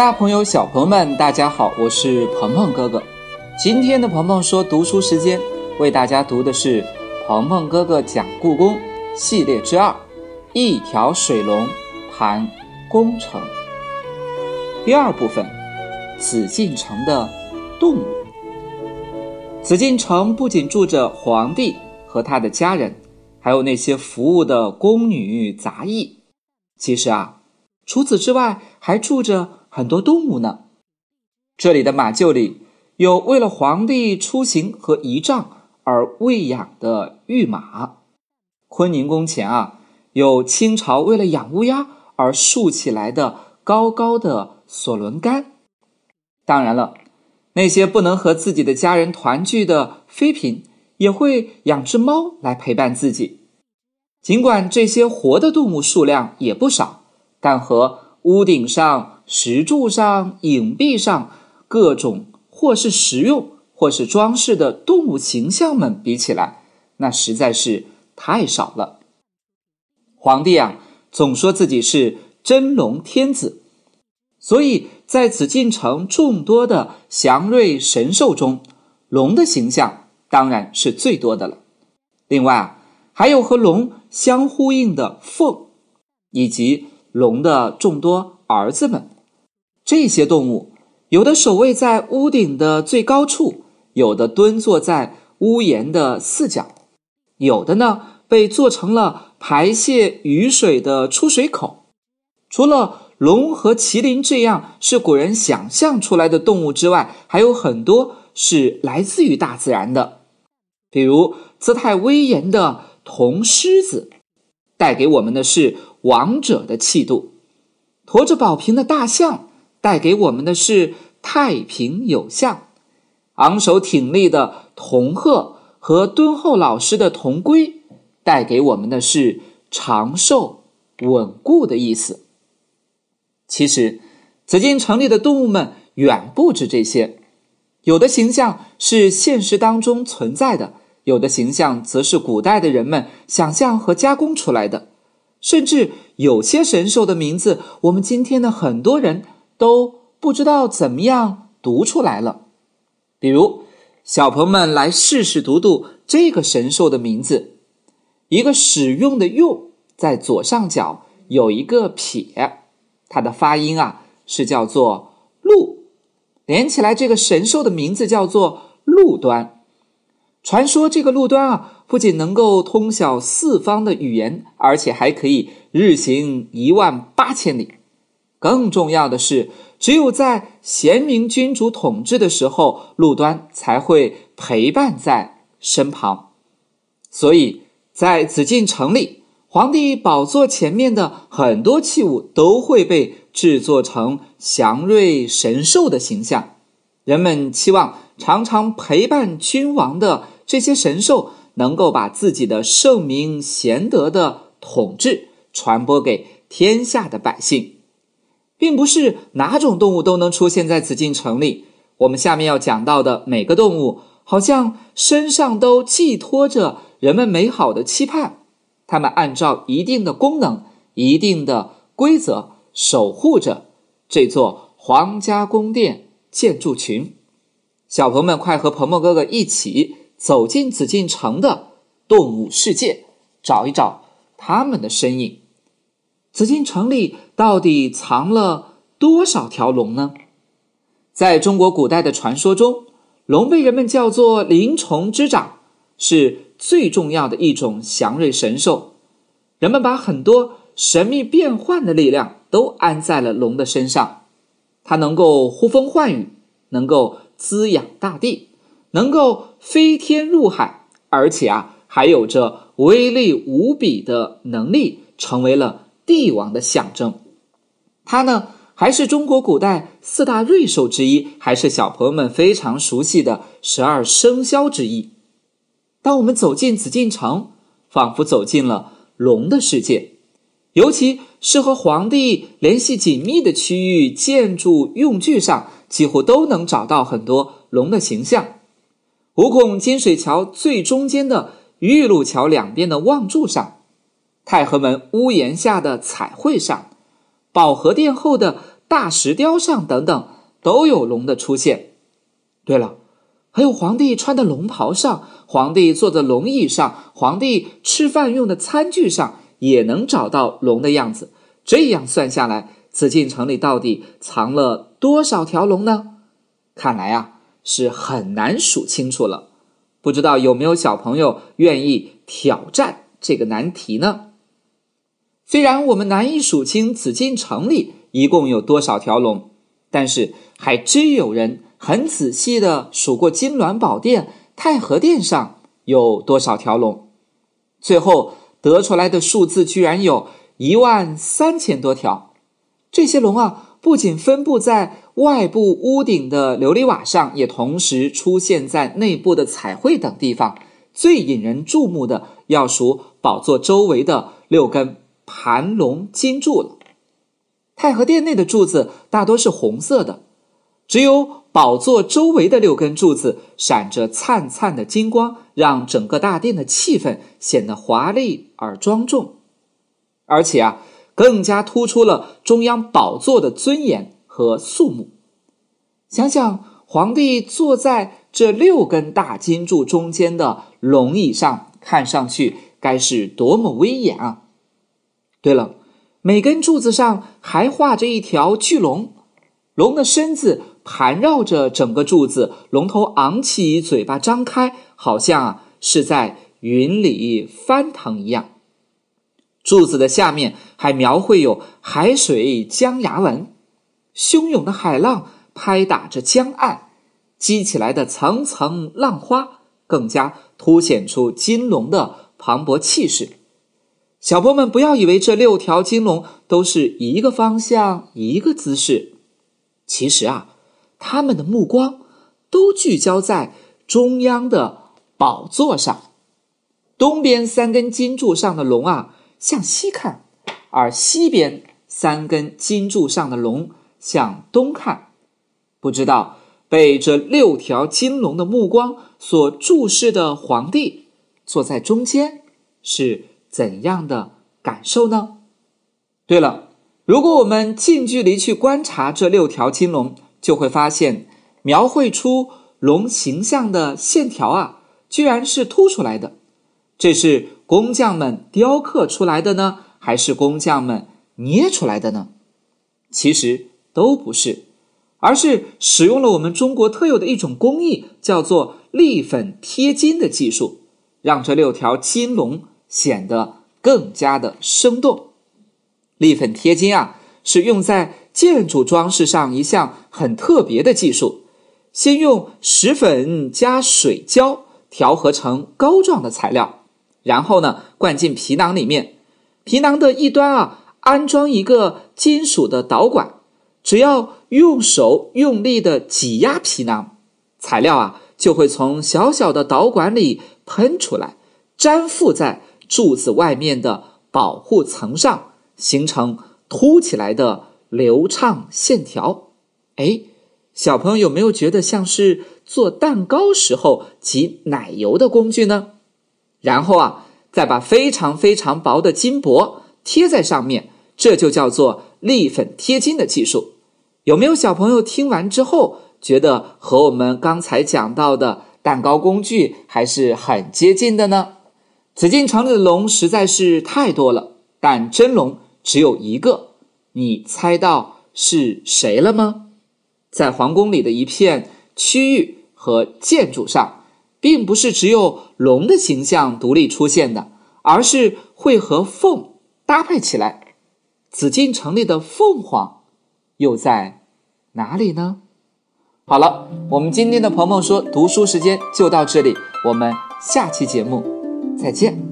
大朋友、小朋友们，大家好，我是鹏鹏哥哥。今天的鹏鹏说读书时间，为大家读的是《鹏鹏哥哥讲故宫》系列之二，《一条水龙盘宫城》第二部分，紫禁城的动物。紫禁城不仅住着皇帝和他的家人，还有那些服务的宫女杂役。其实啊，除此之外，还住着。很多动物呢。这里的马厩里有为了皇帝出行和仪仗而喂养的御马。坤宁宫前啊，有清朝为了养乌鸦而竖起来的高高的索伦杆。当然了，那些不能和自己的家人团聚的妃嫔也会养只猫来陪伴自己。尽管这些活的动物数量也不少，但和屋顶上。石柱上、影壁上，各种或是实用或是装饰的动物形象们比起来，那实在是太少了。皇帝啊，总说自己是真龙天子，所以在紫禁城众多的祥瑞神兽中，龙的形象当然是最多的了。另外啊，还有和龙相呼应的凤，以及龙的众多儿子们。这些动物有的守卫在屋顶的最高处，有的蹲坐在屋檐的四角，有的呢被做成了排泄雨水的出水口。除了龙和麒麟这样是古人想象出来的动物之外，还有很多是来自于大自然的，比如姿态威严的铜狮子，带给我们的是王者的气度；驮着宝瓶的大象。带给我们的是太平有象，昂首挺立的铜鹤和敦厚老实的铜龟，带给我们的是长寿稳固的意思。其实，紫禁城里的动物们远不止这些，有的形象是现实当中存在的，有的形象则是古代的人们想象和加工出来的，甚至有些神兽的名字，我们今天的很多人。都不知道怎么样读出来了。比如，小朋友们来试试读读这个神兽的名字。一个使用的“用”在左上角有一个撇，它的发音啊是叫做“鹿”，连起来这个神兽的名字叫做“鹿端”。传说这个鹿端啊，不仅能够通晓四方的语言，而且还可以日行一万八千里。更重要的是，只有在贤明君主统治的时候，陆端才会陪伴在身旁。所以在紫禁城里，皇帝宝座前面的很多器物都会被制作成祥瑞神兽的形象。人们期望常常陪伴君王的这些神兽，能够把自己的圣明贤德的统治传播给天下的百姓。并不是哪种动物都能出现在紫禁城里。我们下面要讲到的每个动物，好像身上都寄托着人们美好的期盼。它们按照一定的功能、一定的规则，守护着这座皇家宫殿建筑群。小朋友们，快和鹏鹏哥哥一起走进紫禁城的动物世界，找一找它们的身影。紫禁城里到底藏了多少条龙呢？在中国古代的传说中，龙被人们叫做灵虫之长，是最重要的一种祥瑞神兽。人们把很多神秘变幻的力量都安在了龙的身上。它能够呼风唤雨，能够滋养大地，能够飞天入海，而且啊，还有着威力无比的能力，成为了。帝王的象征，它呢还是中国古代四大瑞兽之一，还是小朋友们非常熟悉的十二生肖之一。当我们走进紫禁城，仿佛走进了龙的世界，尤其是和皇帝联系紧密的区域，建筑用具上几乎都能找到很多龙的形象。五孔金水桥最中间的玉露桥两边的望柱上。太和门屋檐下的彩绘上，保和殿后的大石雕上等等都有龙的出现。对了，还有皇帝穿的龙袍上，皇帝坐的龙椅上，皇帝吃饭用的餐具上也能找到龙的样子。这样算下来，紫禁城里到底藏了多少条龙呢？看来啊，是很难数清楚了。不知道有没有小朋友愿意挑战这个难题呢？虽然我们难以数清紫禁城里一共有多少条龙，但是还真有人很仔细的数过金銮宝殿、太和殿上有多少条龙，最后得出来的数字居然有一万三千多条。这些龙啊，不仅分布在外部屋顶的琉璃瓦上，也同时出现在内部的彩绘等地方。最引人注目的，要数宝座周围的六根盘龙金柱了。太和殿内的柱子大多是红色的，只有宝座周围的六根柱子闪着灿灿的金光，让整个大殿的气氛显得华丽而庄重。而且啊，更加突出了中央宝座的尊严和肃穆。想想皇帝坐在这六根大金柱中间的龙椅上，看上去该是多么威严啊！对了，每根柱子上还画着一条巨龙，龙的身子盘绕着整个柱子，龙头昂起，嘴巴张开，好像啊是在云里翻腾一样。柱子的下面还描绘有海水江崖纹，汹涌的海浪拍打着江岸，激起来的层层浪花更加凸显出金龙的磅礴气势。小朋友们，不要以为这六条金龙都是一个方向、一个姿势，其实啊，他们的目光都聚焦在中央的宝座上。东边三根金柱上的龙啊，向西看；而西边三根金柱上的龙向东看。不知道被这六条金龙的目光所注视的皇帝，坐在中间是。怎样的感受呢？对了，如果我们近距离去观察这六条金龙，就会发现描绘出龙形象的线条啊，居然是凸出来的。这是工匠们雕刻出来的呢，还是工匠们捏出来的呢？其实都不是，而是使用了我们中国特有的一种工艺，叫做立粉贴金的技术，让这六条金龙。显得更加的生动。立粉贴金啊，是用在建筑装饰上一项很特别的技术。先用石粉加水胶调和成膏状的材料，然后呢，灌进皮囊里面。皮囊的一端啊，安装一个金属的导管，只要用手用力的挤压皮囊，材料啊就会从小小的导管里喷出来，粘附在。柱子外面的保护层上形成凸起来的流畅线条，哎，小朋友有没有觉得像是做蛋糕时候挤奶油的工具呢？然后啊，再把非常非常薄的金箔贴在上面，这就叫做立粉贴金的技术。有没有小朋友听完之后觉得和我们刚才讲到的蛋糕工具还是很接近的呢？紫禁城里的龙实在是太多了，但真龙只有一个。你猜到是谁了吗？在皇宫里的一片区域和建筑上，并不是只有龙的形象独立出现的，而是会和凤搭配起来。紫禁城里的凤凰又在哪里呢？好了，我们今天的鹏鹏说读书时间就到这里，我们下期节目。再见。